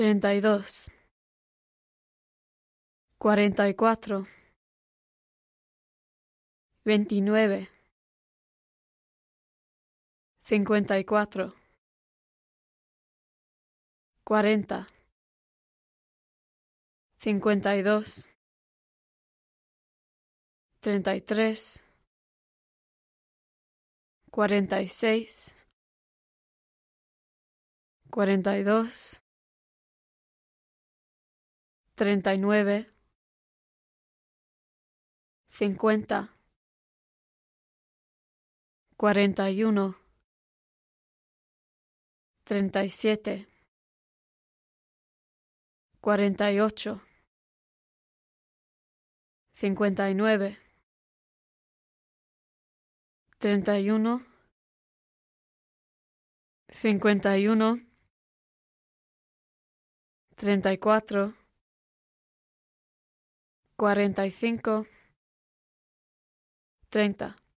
treinta y dos, cuarenta y cuatro, veintinueve, cincuenta y cuatro, cuarenta, cincuenta y dos, treinta y tres, cuarenta y seis, cuarenta y dos, treinta y nueve, cincuenta, cuarenta y uno, treinta y siete, cuarenta y ocho, cincuenta y nueve, treinta y uno, cincuenta y uno, treinta y cuatro, cuarenta y cinco, treinta.